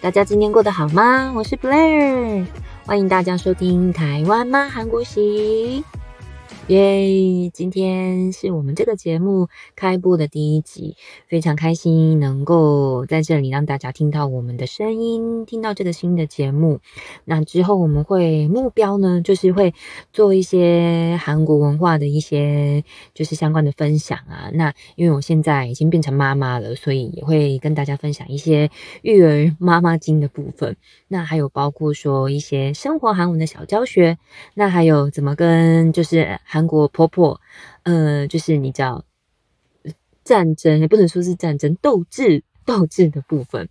大家今天过得好吗？我是 Blair，欢迎大家收听台湾吗韩国行。耶！今天是我们这个节目开播的第一集，非常开心能够在这里让大家听到我们的声音，听到这个新的节目。那之后我们会目标呢，就是会做一些韩国文化的一些就是相关的分享啊。那因为我现在已经变成妈妈了，所以也会跟大家分享一些育儿妈妈经的部分。那还有包括说一些生活韩文的小教学，那还有怎么跟就是。韩国婆婆，呃，就是你知道战争也不能说是战争，斗智斗智的部分，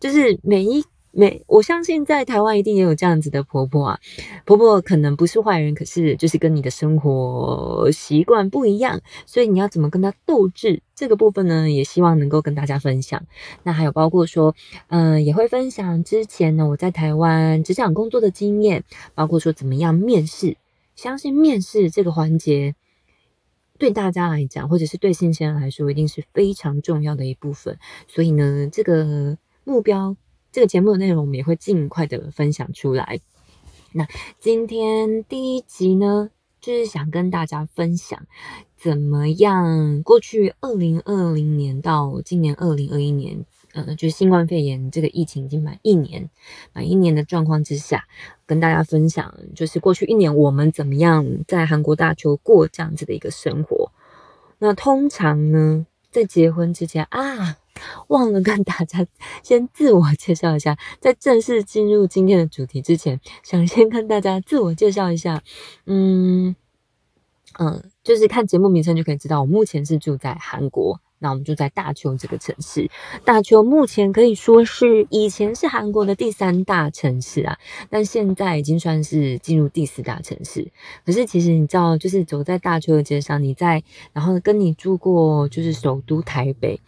就是每一每，我相信在台湾一定也有这样子的婆婆啊。婆婆可能不是坏人，可是就是跟你的生活习惯不一样，所以你要怎么跟她斗智这个部分呢？也希望能够跟大家分享。那还有包括说，嗯，也会分享之前呢我在台湾职场工作的经验，包括说怎么样面试。相信面试这个环节对大家来讲，或者是对新鲜人来说，一定是非常重要的一部分。所以呢，这个目标，这个节目的内容，我们也会尽快的分享出来。那今天第一集呢，就是想跟大家分享，怎么样过去二零二零年到今年二零二一年。嗯，就是新冠肺炎这个疫情已经满一年，满一年的状况之下，跟大家分享，就是过去一年我们怎么样在韩国大邱过这样子的一个生活。那通常呢，在结婚之前啊，忘了跟大家先自我介绍一下，在正式进入今天的主题之前，想先跟大家自我介绍一下。嗯嗯，就是看节目名称就可以知道，我目前是住在韩国。那我们就在大邱这个城市，大邱目前可以说是以前是韩国的第三大城市啊，但现在已经算是进入第四大城市。可是其实你知道，就是走在大邱的街上，你在，然后跟你住过就是首都台北。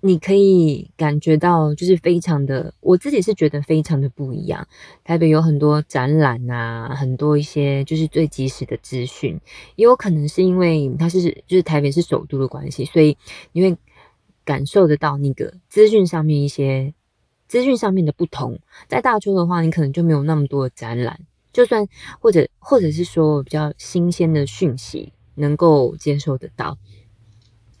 你可以感觉到，就是非常的，我自己是觉得非常的不一样。台北有很多展览啊，很多一些就是最及时的资讯，也有可能是因为它是就是台北是首都的关系，所以你会感受得到那个资讯上面一些资讯上面的不同。在大邱的话，你可能就没有那么多的展览，就算或者或者是说比较新鲜的讯息能够接受得到。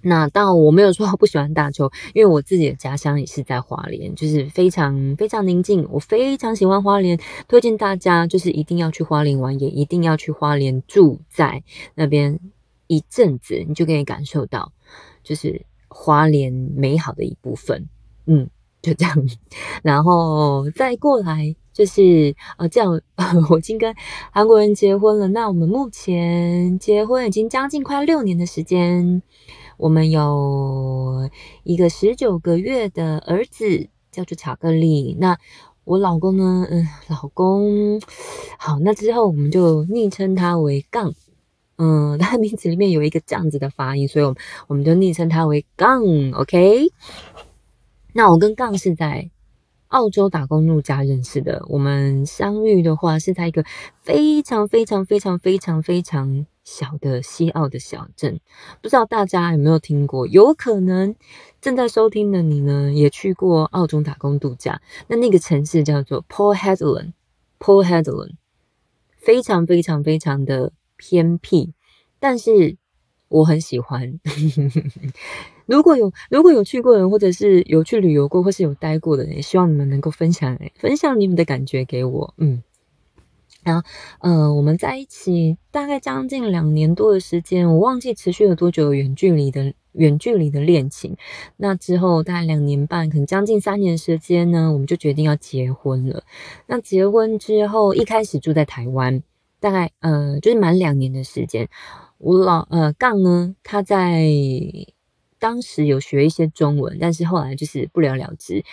那当然，我没有说不喜欢大邱，因为我自己的家乡也是在花莲，就是非常非常宁静。我非常喜欢花莲，推荐大家就是一定要去花莲玩，也一定要去花莲住在那边一阵子，你就可以感受到就是花莲美好的一部分。嗯，就这样，然后再过来就是呃，这样 我已经跟韩国人结婚了。那我们目前结婚已经将近快六年的时间。我们有一个十九个月的儿子，叫做巧克力。那我老公呢？嗯，老公，好，那之后我们就昵称他为杠。嗯，他名字里面有一个这样子的发音，所以，我们我们就昵称他为杠。OK。那我跟杠是在澳洲打工度假认识的。我们相遇的话是在一个非常非常非常非常非常。小的西澳的小镇，不知道大家有没有听过？有可能正在收听的你呢，也去过澳洲打工度假。那那个城市叫做 Port Hedland，Port Hedland，非常非常非常的偏僻，但是我很喜欢。如果有如果有去过的人，或者是有去旅游过，或是有待过的人，也希望你们能够分享分享你们的感觉给我。嗯。然后，呃，我们在一起大概将近两年多的时间，我忘记持续了多久远距离的远距离的恋情。那之后大概两年半，可能将近三年时间呢，我们就决定要结婚了。那结婚之后，一开始住在台湾，大概呃就是满两年的时间。我老呃杠呢，他在当时有学一些中文，但是后来就是不了了之。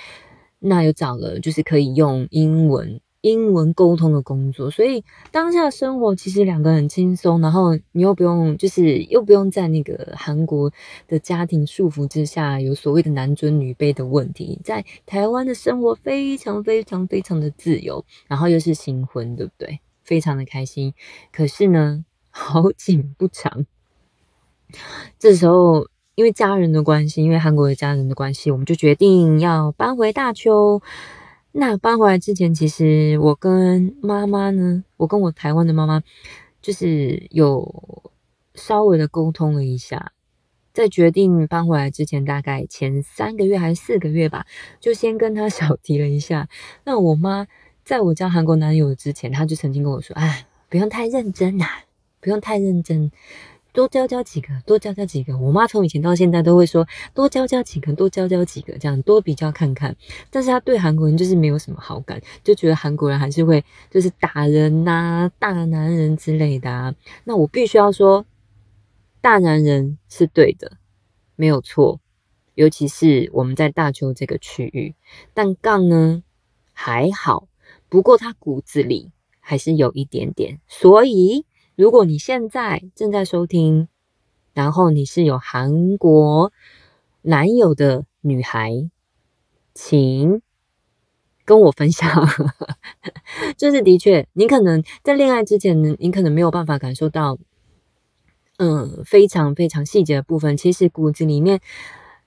那又找了就是可以用英文。英文沟通的工作，所以当下生活其实两个很轻松，然后你又不用，就是又不用在那个韩国的家庭束缚之下有所谓的男尊女卑的问题，在台湾的生活非常非常非常的自由，然后又是新婚，对不对？非常的开心。可是呢，好景不长，这时候因为家人的关系，因为韩国的家人的关系，我们就决定要搬回大邱。那搬回来之前，其实我跟妈妈呢，我跟我台湾的妈妈，就是有稍微的沟通了一下，在决定搬回来之前，大概前三个月还是四个月吧，就先跟她 小提了一下。那我妈在我交韩国男友之前，她就曾经跟我说：“哎，不用太认真呐，不用太认真。”多教教几个，多教教几个。我妈从以前到现在都会说多教教几个，多教教几个，这样多比较看看。但是她对韩国人就是没有什么好感，就觉得韩国人还是会就是打人呐、大男人之类的啊。那我必须要说，大男人是对的，没有错。尤其是我们在大邱这个区域，但杠呢还好，不过他骨子里还是有一点点，所以。如果你现在正在收听，然后你是有韩国男友的女孩，请跟我分享。就是的确，你可能在恋爱之前，你可能没有办法感受到，嗯，非常非常细节的部分。其实骨子里面，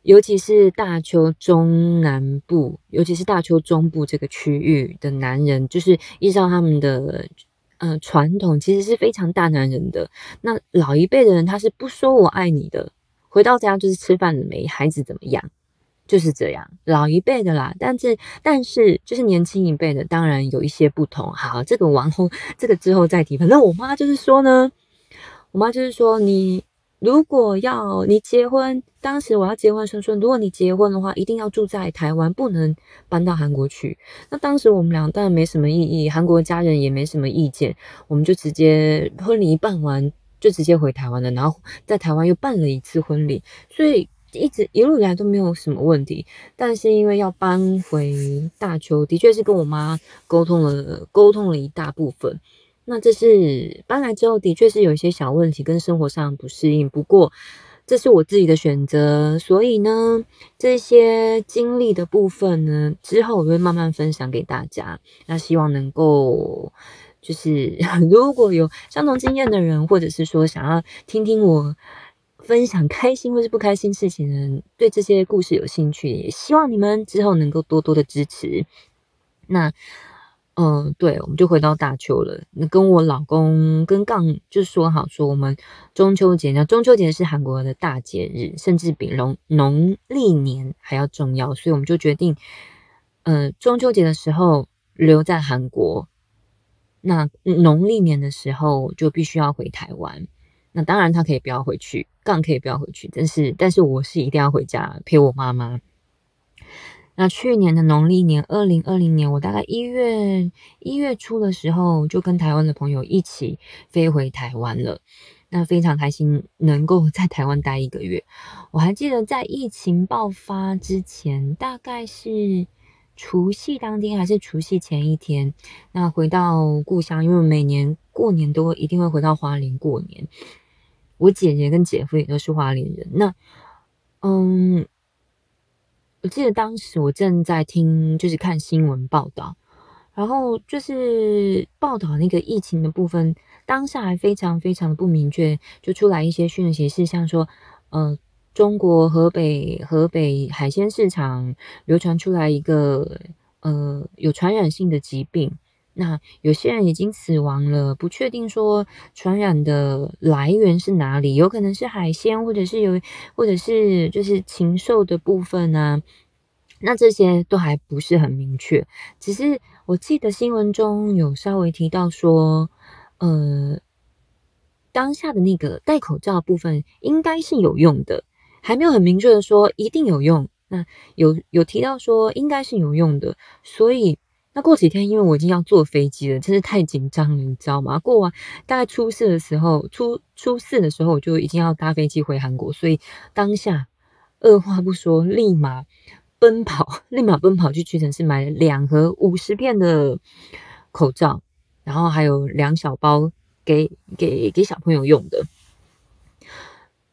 尤其是大邱中南部，尤其是大邱中部这个区域的男人，就是依照他们的。嗯，传统其实是非常大男人的。那老一辈的人，他是不说我爱你的，回到家就是吃饭了没，孩子怎么样，就是这样。老一辈的啦，但是但是就是年轻一辈的，当然有一些不同。好，这个往后这个之后再提。反正我妈就是说呢，我妈就是说你。如果要你结婚，当时我要结婚的时候说，如果你结婚的话，一定要住在台湾，不能搬到韩国去。那当时我们俩当然没什么意义，韩国家人也没什么意见，我们就直接婚礼一办完就直接回台湾了，然后在台湾又办了一次婚礼，所以一直一路以来都没有什么问题。但是因为要搬回大邱，的确是跟我妈沟通了，沟通了一大部分。那这是搬来之后，的确是有一些小问题跟生活上不适应。不过，这是我自己的选择，所以呢，这些经历的部分呢，之后我会慢慢分享给大家。那希望能够，就是 如果有相同经验的人，或者是说想要听听我分享开心或是不开心事情的人，对这些故事有兴趣，也希望你们之后能够多多的支持。那。嗯，对，我们就回到大邱了。那跟我老公跟杠就说好说，我们中秋节，呢中秋节是韩国的大节日，甚至比农农历年还要重要，所以我们就决定，呃，中秋节的时候留在韩国，那农历年的时候就必须要回台湾。那当然他可以不要回去，杠可以不要回去，但是但是我是一定要回家陪我妈妈。那去年的农历年，二零二零年，我大概一月一月初的时候，就跟台湾的朋友一起飞回台湾了。那非常开心，能够在台湾待一个月。我还记得在疫情爆发之前，大概是除夕当天还是除夕前一天，那回到故乡，因为每年过年都一定会回到花莲过年。我姐姐跟姐夫也都是花莲人。那，嗯。我记得当时我正在听，就是看新闻报道，然后就是报道那个疫情的部分，当下还非常非常的不明确，就出来一些讯息，是像说，呃，中国河北河北海鲜市场流传出来一个呃有传染性的疾病，那有些人已经死亡了，不确定说传染的来源是哪里，有可能是海鲜，或者是有，或者是就是禽兽的部分呢？那这些都还不是很明确，只是我记得新闻中有稍微提到说，呃，当下的那个戴口罩部分应该是有用的，还没有很明确的说一定有用。那有有提到说应该是有用的，所以那过几天因为我已经要坐飞机了，真是太紧张了，你知道吗？过完大概初四的时候，初初四的时候我就已经要搭飞机回韩国，所以当下二话不说，立马。奔跑，立马奔跑去屈臣氏买了两盒五十片的口罩，然后还有两小包给给给小朋友用的。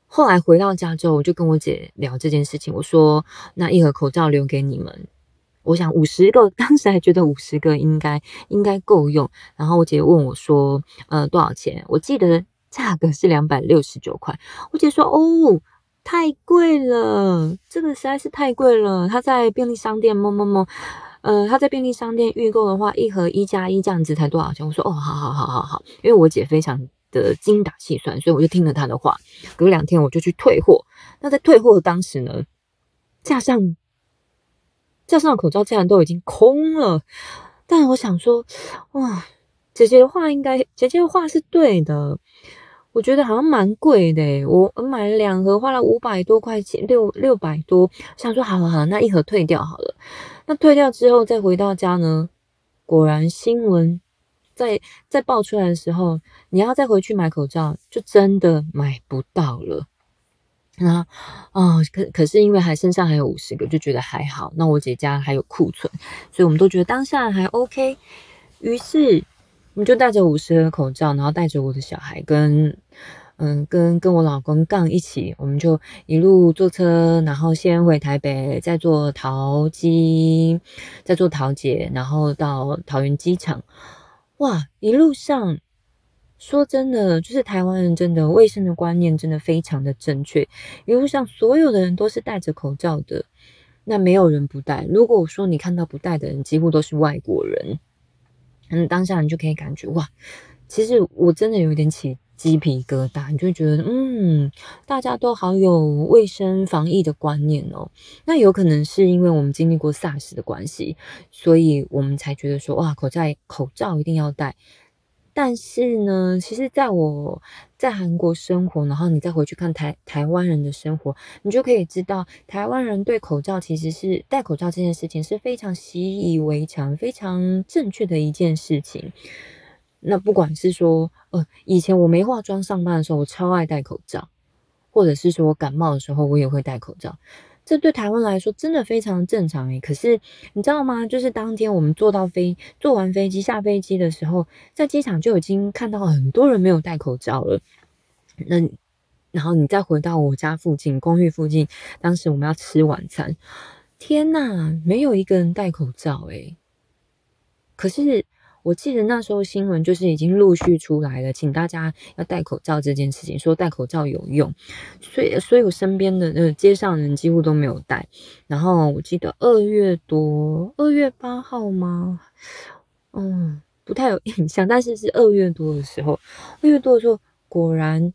后来回到家之后，我就跟我姐聊这件事情，我说那一盒口罩留给你们，我想五十个，当时还觉得五十个应该应该够用。然后我姐问我说，呃，多少钱？我记得价格是两百六十九块。我姐说，哦。太贵了，这个实在是太贵了。她在便利商店摸摸摸，呃，他在便利商店预购的话，一盒一加一这样子才多少钱？我说哦，好好好好好，因为我姐非常的精打细算，所以我就听了她的话。隔两天我就去退货。那在退货的当时呢，架上架上的口罩竟然都已经空了。但我想说，哇，姐姐的话应该，姐姐的话是对的。我觉得好像蛮贵的，我买了两盒，花了五百多块钱，六六百多。想说，好了好好，那一盒退掉好了。那退掉之后再回到家呢，果然新闻在在爆出来的时候，你要再回去买口罩，就真的买不到了。那哦，可可是因为还身上还有五十个，就觉得还好。那我姐家还有库存，所以我们都觉得当下还 OK。于是。我们就带着五十个口罩，然后带着我的小孩跟嗯跟跟我老公杠一起，我们就一路坐车，然后先回台北，再坐桃机，再坐桃姐，然后到桃园机场。哇，一路上说真的，就是台湾人真的卫生的观念真的非常的正确，一路上所有的人都是戴着口罩的，那没有人不戴。如果我说你看到不戴的人，几乎都是外国人。嗯，当下你就可以感觉哇，其实我真的有点起鸡皮疙瘩，你就觉得嗯，大家都好有卫生防疫的观念哦。那有可能是因为我们经历过 SARS 的关系，所以我们才觉得说哇，口罩口罩一定要戴。但是呢，其实在我在韩国生活，然后你再回去看台台湾人的生活，你就可以知道，台湾人对口罩其实是戴口罩这件事情是非常习以为常、非常正确的一件事情。那不管是说，呃，以前我没化妆上班的时候，我超爱戴口罩，或者是说我感冒的时候，我也会戴口罩。这对台湾来说真的非常正常诶，可是你知道吗？就是当天我们坐到飞坐完飞机下飞机的时候，在机场就已经看到很多人没有戴口罩了。那然后你再回到我家附近公寓附近，当时我们要吃晚餐，天呐，没有一个人戴口罩诶。可是。我记得那时候新闻就是已经陆续出来了，请大家要戴口罩这件事情，说戴口罩有用，所以所以我身边的呃街上人几乎都没有戴。然后我记得二月多，二月八号吗？嗯，不太有印象，但是是二月多的时候，二月多的时候果然。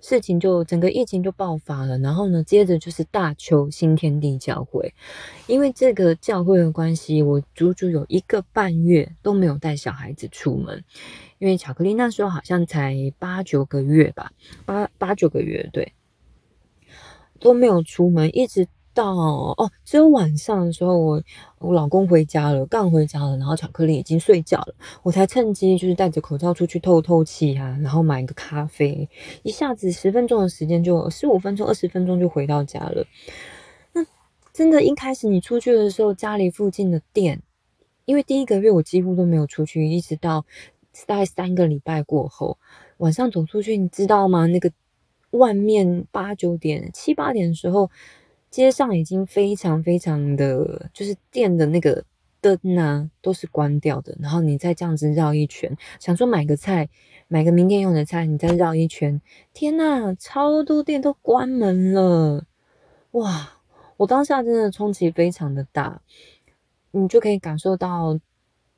事情就整个疫情就爆发了，然后呢，接着就是大邱新天地教会，因为这个教会的关系，我足足有一个半月都没有带小孩子出门，因为巧克力那时候好像才八九个月吧，八八九个月对，都没有出门，一直。到哦，只有晚上的时候，我我老公回家了，刚回家了，然后巧克力已经睡觉了，我才趁机就是戴着口罩出去透透气啊，然后买个咖啡，一下子十分钟的时间就十五分钟、二十分钟就回到家了。那真的，一开始你出去的时候，家里附近的店，因为第一个月我几乎都没有出去，一直到大概三个礼拜过后，晚上走出去，你知道吗？那个外面八九点、七八点的时候。街上已经非常非常的就是店的那个灯啊，都是关掉的。然后你再这样子绕一圈，想说买个菜，买个明天用的菜，你再绕一圈，天呐，超多店都关门了！哇，我当下真的冲击非常的大，你就可以感受到，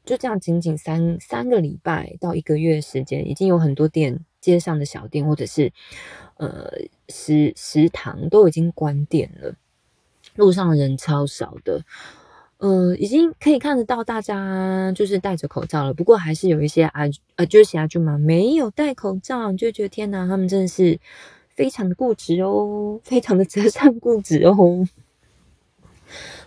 就这样仅仅三三个礼拜到一个月时间，已经有很多店，街上的小店或者是。呃，食食堂都已经关店了，路上人超少的，呃，已经可以看得到大家就是戴着口罩了。不过还是有一些啊呃，就是其他舅妈没有戴口罩，就觉得天哪，他们真的是非常的固执哦，非常的折善固执哦。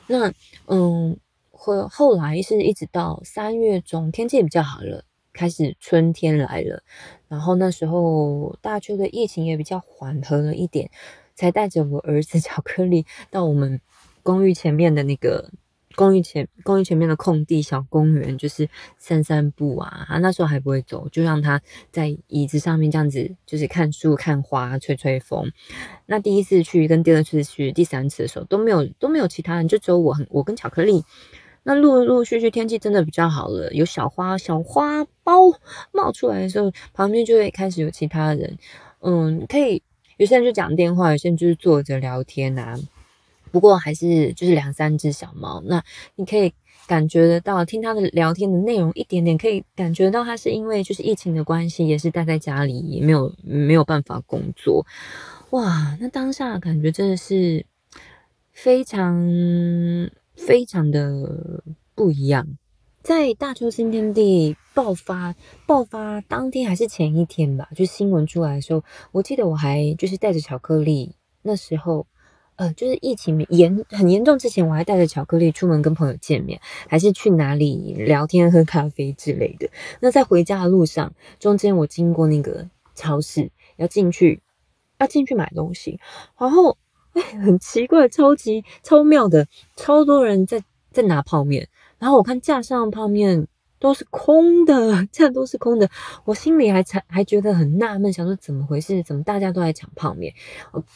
那嗯，后后来是一直到三月中，天气也比较好了。开始春天来了，然后那时候大邱的疫情也比较缓和了一点，才带着我儿子巧克力到我们公寓前面的那个公寓前公寓前面的空地小公园，就是散散步啊。他那时候还不会走，就让他在椅子上面这样子，就是看书、看花、吹吹风。那第一次去跟第二次去、第三次的时候都没有都没有其他人，就只有我很，我跟巧克力。那陆陆续续天气真的比较好了，有小花小花苞冒出来的时候，旁边就会开始有其他人，嗯，可以有些人就讲电话，有些人就是坐着聊天啊。不过还是就是两三只小猫，那你可以感觉得到，听他的聊天的内容一点点，可以感觉到他是因为就是疫情的关系，也是待在家里，也没有没有办法工作。哇，那当下感觉真的是非常非常的不一样。在大邱新天地爆发爆发当天还是前一天吧，就新闻出来的时候，我记得我还就是带着巧克力，那时候。呃，就是疫情严很严重之前，我还带着巧克力出门跟朋友见面，还是去哪里聊天、喝咖啡之类的。那在回家的路上，中间我经过那个超市，要进去，要进去买东西，然后哎，很奇怪，超级超妙的，超多人在在拿泡面，然后我看架上泡面。都是空的，这样都是空的，我心里还才还觉得很纳闷，想说怎么回事？怎么大家都在抢泡面？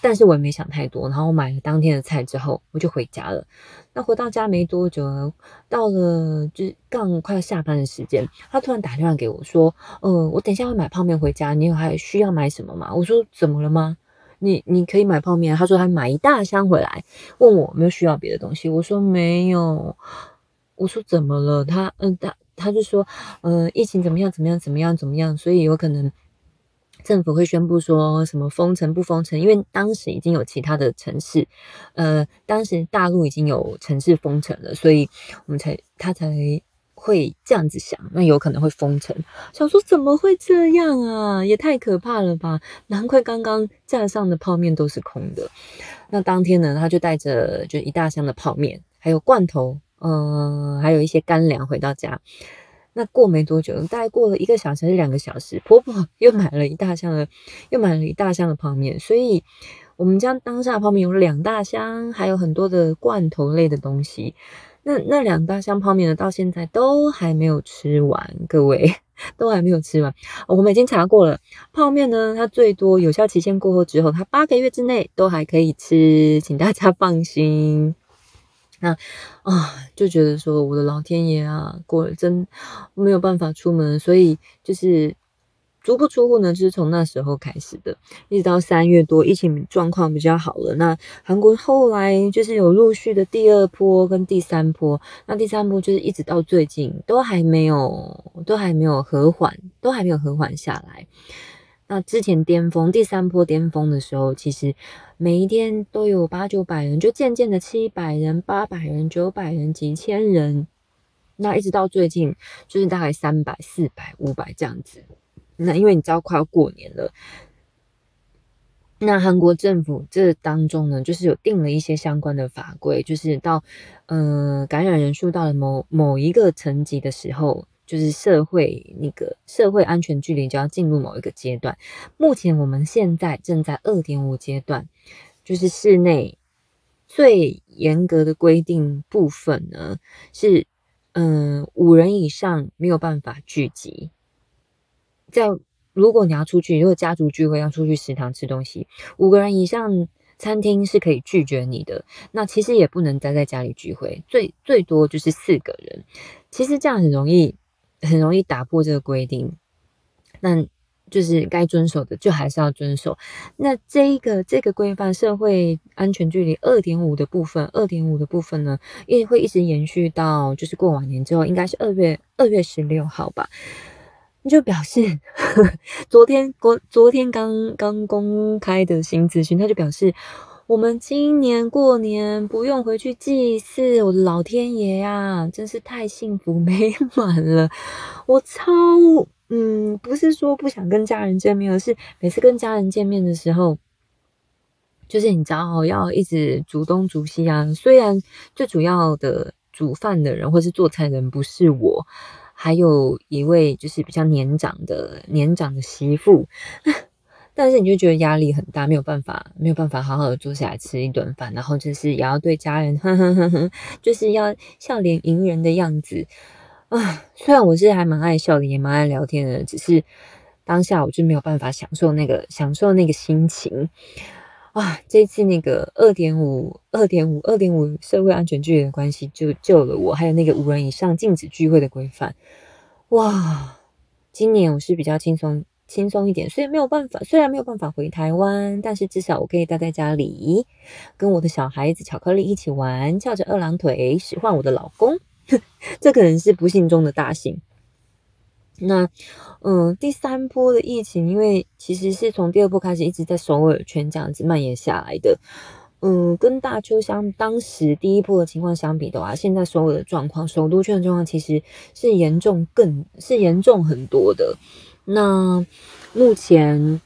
但是我也没想太多，然后我买了当天的菜之后，我就回家了。那回到家没多久，到了就是刚快要下班的时间，他突然打电话给我说：“呃，我等一下要买泡面回家，你有还需要买什么吗？”我说：“怎么了吗？你你可以买泡面。”他说：“他买一大箱回来，问我有没有需要别的东西。”我说：“没有。”我说：“怎么了？”他嗯，他。他就说，呃，疫情怎么样？怎么样？怎么样？怎么样？所以有可能政府会宣布说什么封城不封城？因为当时已经有其他的城市，呃，当时大陆已经有城市封城了，所以我们才他才会这样子想，那有可能会封城。想说怎么会这样啊？也太可怕了吧！难怪刚刚架上的泡面都是空的。那当天呢，他就带着就一大箱的泡面，还有罐头。嗯，还有一些干粮回到家。那过没多久，大概过了一个小时还是两个小时，婆婆 又买了一大箱的，又买了一大箱的泡面。所以，我们家当下泡面有两大箱，还有很多的罐头类的东西。那那两大箱泡面呢，到现在都还没有吃完，各位 都还没有吃完。我们已经查过了，泡面呢，它最多有效期限过后之后，它八个月之内都还可以吃，请大家放心。那啊，就觉得说我的老天爷啊，果真没有办法出门，所以就是足不出户呢，就是从那时候开始的，一直到三月多，疫情状况比较好了。那韩国后来就是有陆续的第二波跟第三波，那第三波就是一直到最近都还没有，都还没有和缓，都还没有和缓下来。那之前巅峰第三波巅峰的时候，其实每一天都有八九百人，就渐渐的七百人、八百人、九百人、几千人，那一直到最近就是大概三百、四百、五百这样子。那因为你知道快要过年了，那韩国政府这当中呢，就是有定了一些相关的法规，就是到嗯感染人数到了某某一个层级的时候。就是社会那个社会安全距离就要进入某一个阶段，目前我们现在正在二点五阶段，就是室内最严格的规定部分呢是，嗯，五人以上没有办法聚集。在如果你要出去，如果家族聚会要出去食堂吃东西，五个人以上餐厅是可以拒绝你的。那其实也不能待在家里聚会，最最多就是四个人。其实这样很容易。很容易打破这个规定，那就是该遵守的就还是要遵守。那这一个这个规范社会安全距离二点五的部分，二点五的部分呢，也会一直延续到就是过完年之后，应该是二月二月十六号吧。就表示 昨天昨昨天刚刚公开的新资讯，他就表示。我们今年过年不用回去祭祀，我的老天爷呀，真是太幸福 美满了！我超嗯，不是说不想跟家人见面，而是每次跟家人见面的时候，就是你知道要一直煮东煮西啊。虽然最主要的煮饭的人或是做菜的人不是我，还有一位就是比较年长的年长的媳妇。但是你就觉得压力很大，没有办法，没有办法好好的坐下来吃一顿饭，然后就是也要对家人，呵呵呵呵，就是要笑脸迎人的样子啊。虽然我是还蛮爱笑的，也蛮爱聊天的，只是当下我就没有办法享受那个享受那个心情啊。这次那个二点五、二点五、二点五社会安全距离的关系就救了我，还有那个五人以上禁止聚会的规范，哇！今年我是比较轻松。轻松一点。虽然没有办法，虽然没有办法回台湾，但是至少我可以待在家里，跟我的小孩子巧克力一起玩，翘着二郎腿使唤我的老公。这可能是不幸中的大幸。那，嗯，第三波的疫情，因为其实是从第二波开始，一直在首尔圈这样子蔓延下来的。嗯，跟大邱相当时第一波的情况相比的话，现在首尔的状况，首都圈的状况其实是严重，更是严重很多的。那目前。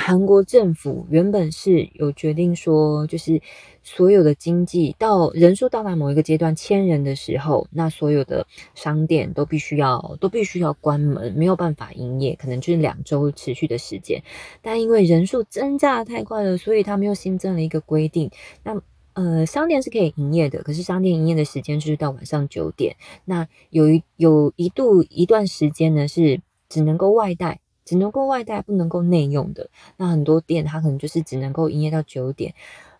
韩国政府原本是有决定说，就是所有的经济到人数到达某一个阶段，千人的时候，那所有的商店都必须要都必须要关门，没有办法营业，可能就是两周持续的时间。但因为人数增加的太快了，所以他们又新增了一个规定，那呃，商店是可以营业的，可是商店营业的时间就是到晚上九点。那有一有一度一段时间呢，是只能够外带。只能够外带，不能够内用的。那很多店它可能就是只能够营业到九点。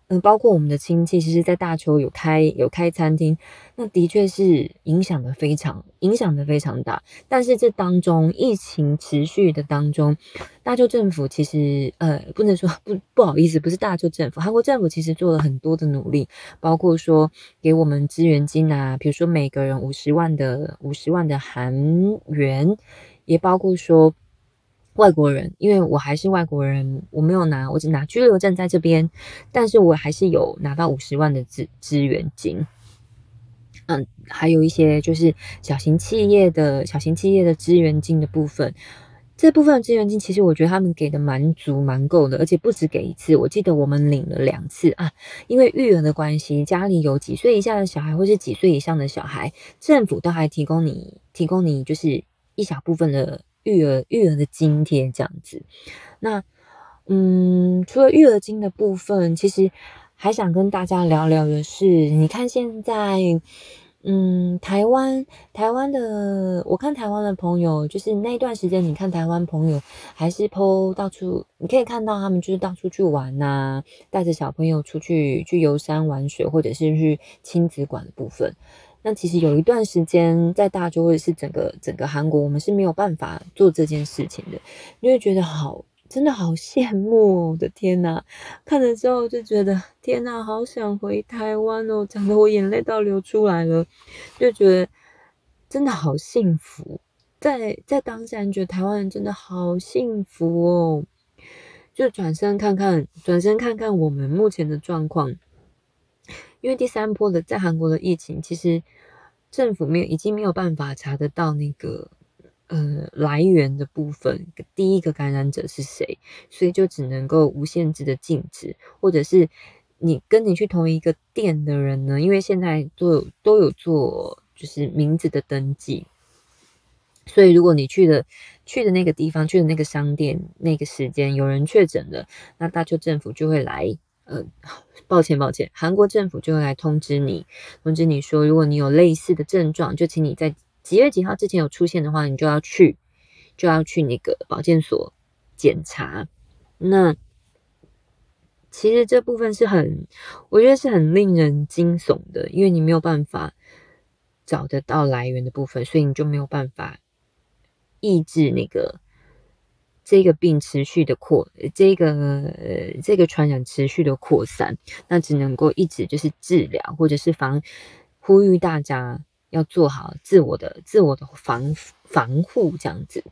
嗯，包括我们的亲戚，其实，在大邱有开有开餐厅，那的确是影响的非常影响的非常大。但是这当中疫情持续的当中，大邱政府其实呃不能说不不好意思，不是大邱政府，韩国政府其实做了很多的努力，包括说给我们支援金啊，比如说每个人五十万的五十万的韩元，也包括说。外国人，因为我还是外国人，我没有拿，我只拿居留证在这边，但是我还是有拿到五十万的资资源金。嗯，还有一些就是小型企业的小型企业的资源金的部分，这部分资源金其实我觉得他们给的蛮足蛮够的，而且不止给一次，我记得我们领了两次啊。因为育儿的关系，家里有几岁以下的小孩或是几岁以上的小孩，政府都还提供你提供你就是一小部分的。育儿育儿的津贴这样子，那嗯，除了育儿金的部分，其实还想跟大家聊聊的是，你看现在，嗯，台湾台湾的，我看台湾的朋友，就是那段时间，你看台湾朋友还是 PO 到处，你可以看到他们就是到处去玩呐，带着小朋友出去去游山玩水，或者是去亲子馆的部分。那其实有一段时间，在大洲或者是整个整个韩国，我们是没有办法做这件事情的，因为觉得好，真的好羡慕，我的天呐！看了之后就觉得天呐，好想回台湾哦，讲的我眼泪都流出来了，就觉得真的好幸福，在在当下觉得台湾人真的好幸福哦，就转身看看，转身看看我们目前的状况。因为第三波的在韩国的疫情，其实政府没有已经没有办法查得到那个呃来源的部分，第一个感染者是谁，所以就只能够无限制的禁止，或者是你跟你去同一个店的人呢，因为现在都有都有做就是名字的登记，所以如果你去的去的那个地方去的那个商店那个时间有人确诊了，那大邱政府就会来。呃，抱歉，抱歉，韩国政府就会来通知你，通知你说，如果你有类似的症状，就请你在几月几号之前有出现的话，你就要去，就要去那个保健所检查。那其实这部分是很，我觉得是很令人惊悚的，因为你没有办法找得到来源的部分，所以你就没有办法抑制那个。这个病持续的扩，这个呃，这个传染持续的扩散，那只能够一直就是治疗，或者是防，呼吁大家要做好自我的自我的防防护这样子。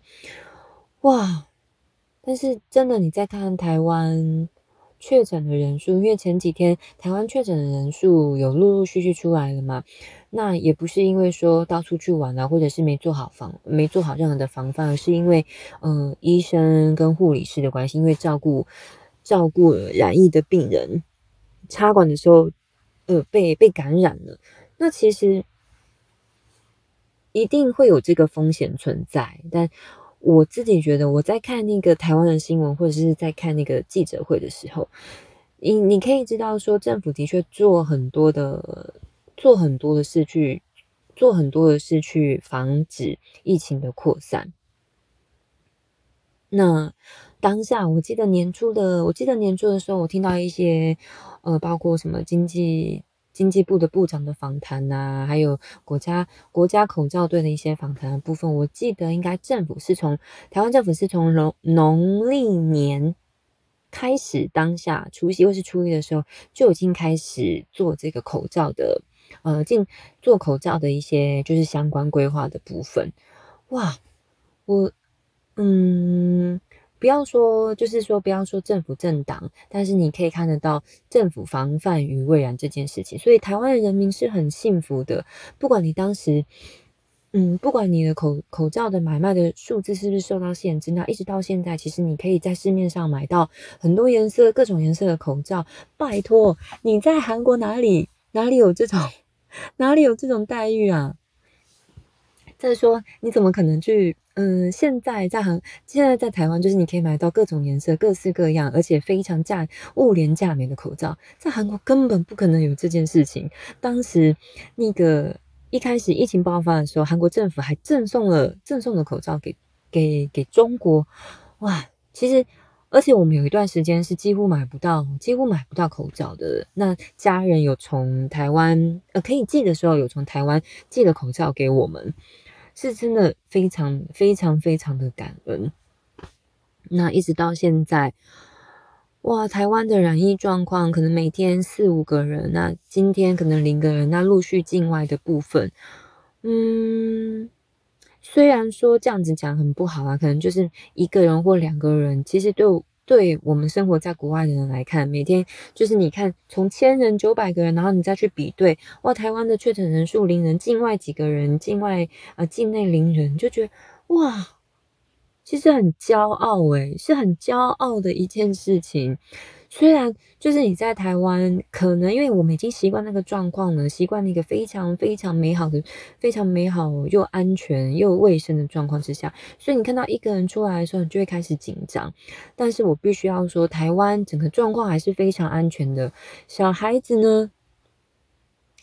哇！但是真的，你在看台湾确诊的人数，因为前几天台湾确诊的人数有陆陆续续出来了嘛。那也不是因为说到处去玩啊，或者是没做好防，没做好任何的防范，而是因为，嗯，医生跟护理师的关系，因为照顾照顾染疫的病人，插管的时候，呃，被被感染了。那其实一定会有这个风险存在。但我自己觉得，我在看那个台湾的新闻，或者是在看那个记者会的时候，你你可以知道说，政府的确做很多的。做很多的事去做很多的事去防止疫情的扩散。那当下，我记得年初的，我记得年初的时候，我听到一些呃，包括什么经济经济部的部长的访谈呐，还有国家国家口罩队的一些访谈的部分，我记得应该政府是从台湾政府是从农农历年开始，当下除夕或是初一的时候就已经开始做这个口罩的，呃，进做口罩的一些就是相关规划的部分。哇，我嗯。不要说，就是说，不要说政府政党，但是你可以看得到政府防范于未然这件事情。所以台湾的人民是很幸福的，不管你当时，嗯，不管你的口口罩的买卖的数字是不是受到限制，那一直到现在，其实你可以在市面上买到很多颜色、各种颜色的口罩。拜托，你在韩国哪里哪里有这种哪里有这种待遇啊？再说，你怎么可能去？嗯，现在在韩，现在在台湾，就是你可以买到各种颜色、各式各样，而且非常价物廉价美的口罩。在韩国根本不可能有这件事情。当时那个一开始疫情爆发的时候，韩国政府还赠送了赠送的口罩给给给中国。哇，其实而且我们有一段时间是几乎买不到，几乎买不到口罩的。那家人有从台湾呃可以寄的时候，有从台湾寄了口罩给我们。是真的非常非常非常的感恩。那一直到现在，哇，台湾的染疫状况可能每天四五个人，那今天可能零个人，那陆续境外的部分，嗯，虽然说这样子讲很不好啊，可能就是一个人或两个人，其实对。对我们生活在国外的人来看，每天就是你看从千人、九百个人，然后你再去比对，哇，台湾的确诊人数零人，境外几个人，境外啊境内零人，就觉得哇，其实很骄傲诶，是很骄傲的一件事情。虽然就是你在台湾，可能因为我们已经习惯那个状况了，习惯那个非常非常美好的、非常美好又安全又卫生的状况之下，所以你看到一个人出来的时候，你就会开始紧张。但是我必须要说，台湾整个状况还是非常安全的。小孩子呢，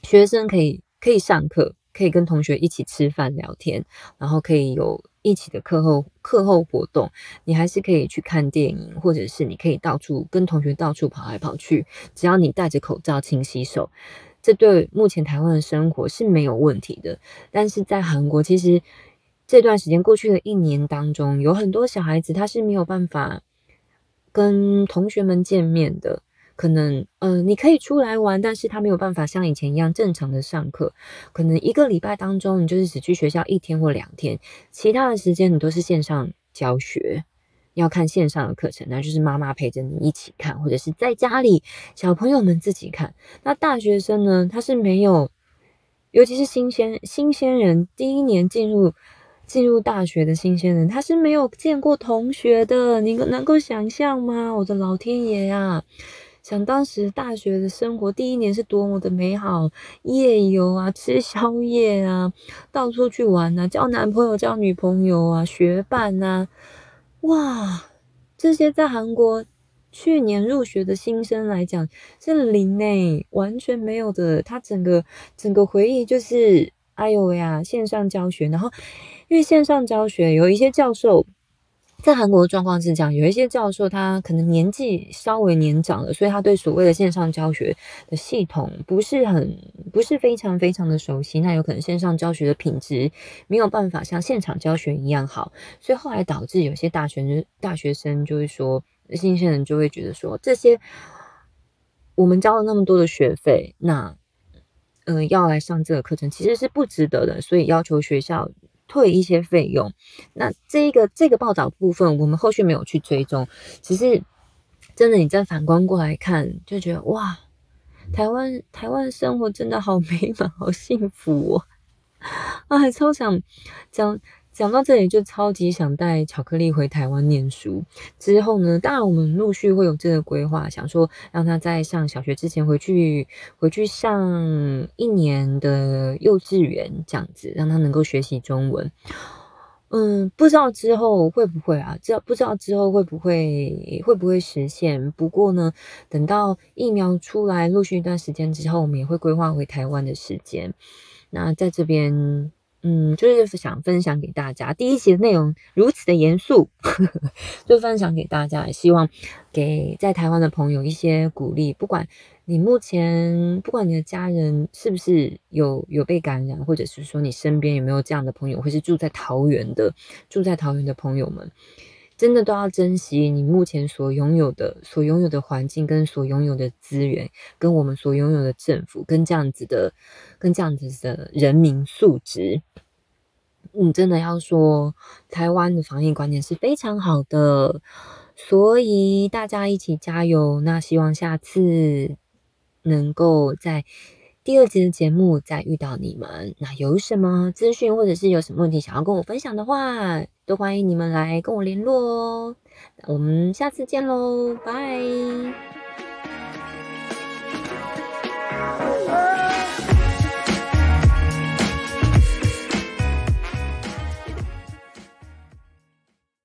学生可以可以上课，可以跟同学一起吃饭聊天，然后可以有。一起的课后课后活动，你还是可以去看电影，或者是你可以到处跟同学到处跑来跑去，只要你戴着口罩、勤洗手，这对目前台湾的生活是没有问题的。但是在韩国，其实这段时间过去的一年当中，有很多小孩子他是没有办法跟同学们见面的。可能，呃，你可以出来玩，但是他没有办法像以前一样正常的上课。可能一个礼拜当中，你就是只去学校一天或两天，其他的时间你都是线上教学，要看线上的课程，那就是妈妈陪着你一起看，或者是在家里小朋友们自己看。那大学生呢，他是没有，尤其是新鲜新鲜人，第一年进入进入大学的新鲜人，他是没有见过同学的。你能够想象吗？我的老天爷呀！想当时大学的生活，第一年是多么的美好，夜游啊，吃宵夜啊，到处去玩啊，交男朋友、交女朋友啊，学伴啊，哇，这些在韩国去年入学的新生来讲是零诶，完全没有的。他整个整个回忆就是，哎呦呀，线上教学，然后因为线上教学有一些教授。在韩国的状况是这样，有一些教授他可能年纪稍微年长了，所以他对所谓的线上教学的系统不是很不是非常非常的熟悉，那有可能线上教学的品质没有办法像现场教学一样好，所以后来导致有些大学生大学生就会说，新鲜人就会觉得说，这些我们交了那么多的学费，那嗯要来上这个课程其实是不值得的，所以要求学校。退一些费用，那这个这个报道部分我们后续没有去追踪，只是真的你再反观过来看，就觉得哇，台湾台湾生活真的好美满，好幸福哦，啊，超想讲。讲到这里，就超级想带巧克力回台湾念书。之后呢，当然我们陆续会有这个规划，想说让他在上小学之前回去，回去上一年的幼稚园，这样子让他能够学习中文。嗯，不知道之后会不会啊？知道不知道之后会不会会不会实现？不过呢，等到疫苗出来，陆续一段时间之后，我们也会规划回台湾的时间。那在这边。嗯，就是想分享给大家。第一集的内容如此的严肃，就分享给大家，希望给在台湾的朋友一些鼓励。不管你目前，不管你的家人是不是有有被感染，或者是说你身边有没有这样的朋友，或是住在桃园的住在桃园的朋友们，真的都要珍惜你目前所拥有的、所拥有的环境跟所拥有的资源，跟我们所拥有的政府，跟这样子的、跟这样子的人民素质。嗯，真的要说，台湾的防疫观念是非常好的，所以大家一起加油。那希望下次能够在第二集的节目再遇到你们。那有什么资讯或者是有什么问题想要跟我分享的话，都欢迎你们来跟我联络哦。我们下次见喽，拜。